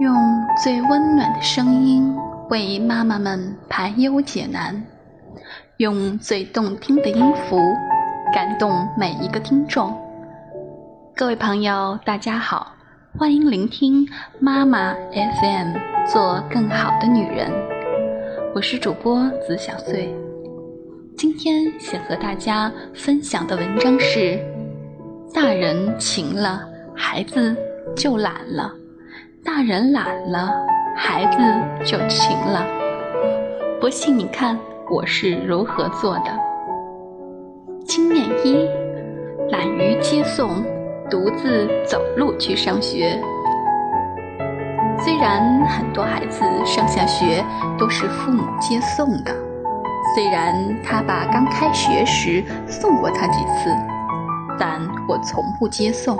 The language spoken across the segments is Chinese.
用最温暖的声音为妈妈们排忧解难，用最动听的音符感动每一个听众。各位朋友，大家好，欢迎聆听妈妈 FM，做更好的女人。我是主播子小穗，今天想和大家分享的文章是：大人勤了，孩子就懒了。大人懒了，孩子就勤了。不信你看我是如何做的。经验一：懒于接送，独自走路去上学。虽然很多孩子上下学都是父母接送的，虽然他爸刚开学时送过他几次，但我从不接送。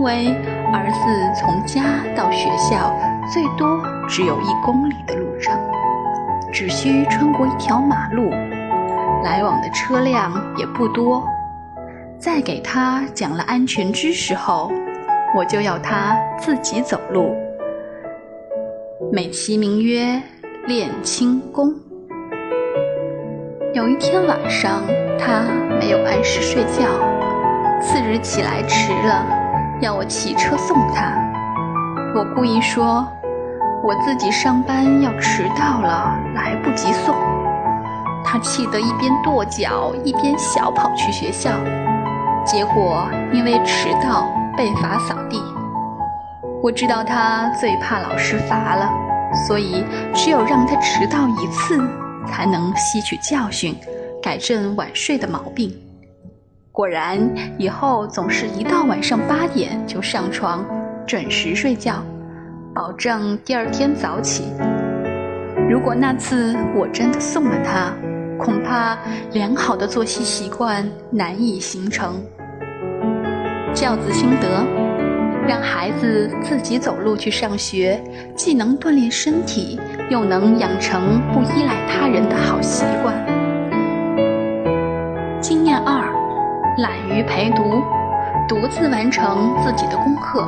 因为儿子从家到学校最多只有一公里的路程，只需穿过一条马路，来往的车辆也不多。在给他讲了安全知识后，我就要他自己走路，美其名曰练轻功。有一天晚上，他没有按时睡觉，次日起来迟了。要我骑车送他，我故意说我自己上班要迟到了，来不及送。他气得一边跺脚一边小跑去学校，结果因为迟到被罚扫地。我知道他最怕老师罚了，所以只有让他迟到一次，才能吸取教训，改正晚睡的毛病。果然，以后总是一到晚上八点就上床，准时睡觉，保证第二天早起。如果那次我真的送了他，恐怕良好的作息习惯难以形成。教子心得：让孩子自己走路去上学，既能锻炼身体，又能养成不独自完成自己的功课。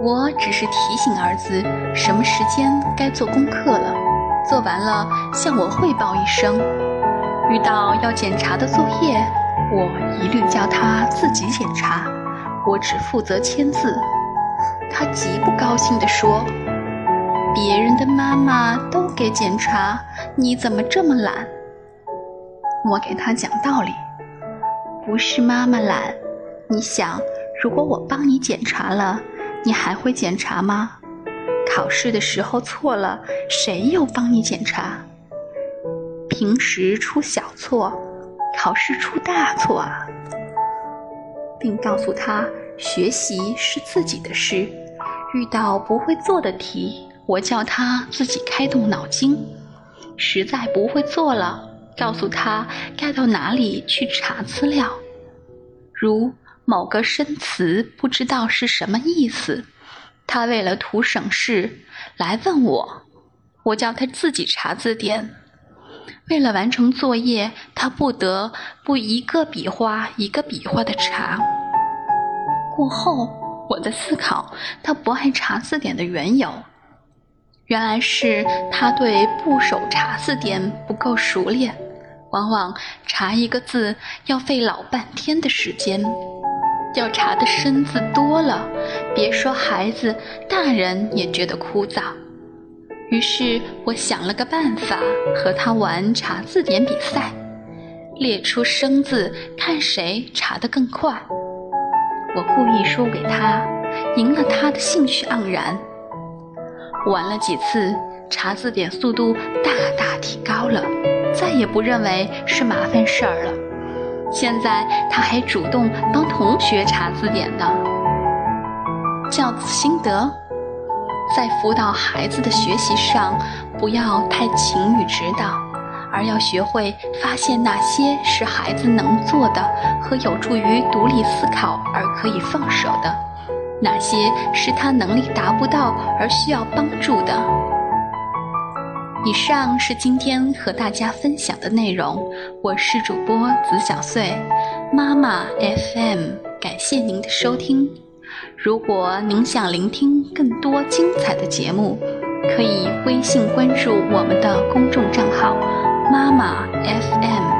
我只是提醒儿子什么时间该做功课了，做完了向我汇报一声。遇到要检查的作业，我一律叫他自己检查，我只负责签字。他极不高兴地说：“别人的妈妈都给检查，你怎么这么懒？”我给他讲道理。不是妈妈懒，你想，如果我帮你检查了，你还会检查吗？考试的时候错了，谁又帮你检查？平时出小错，考试出大错啊！并告诉他，学习是自己的事，遇到不会做的题，我叫他自己开动脑筋，实在不会做了。告诉他该到哪里去查资料，如某个生词不知道是什么意思，他为了图省事来问我，我叫他自己查字典。为了完成作业，他不得不一个笔画一个笔画的查。过后，我的思考他不爱查字典的缘由，原来是他对部首查字典不够熟练。往往查一个字要费老半天的时间，要查的生字多了，别说孩子，大人也觉得枯燥。于是我想了个办法，和他玩查字典比赛，列出生字，看谁查得更快。我故意输给他，赢了他的兴趣盎然。玩了几次，查字典速度大大提高了。再也不认为是麻烦事儿了。现在他还主动帮同学查字典呢。教子心得：在辅导孩子的学习上，不要太勤于指导，而要学会发现哪些是孩子能做的和有助于独立思考而可以放手的，哪些是他能力达不到而需要帮助的。以上是今天和大家分享的内容，我是主播子小穗，妈妈 FM，感谢您的收听。如果您想聆听更多精彩的节目，可以微信关注我们的公众账号“妈妈 FM”。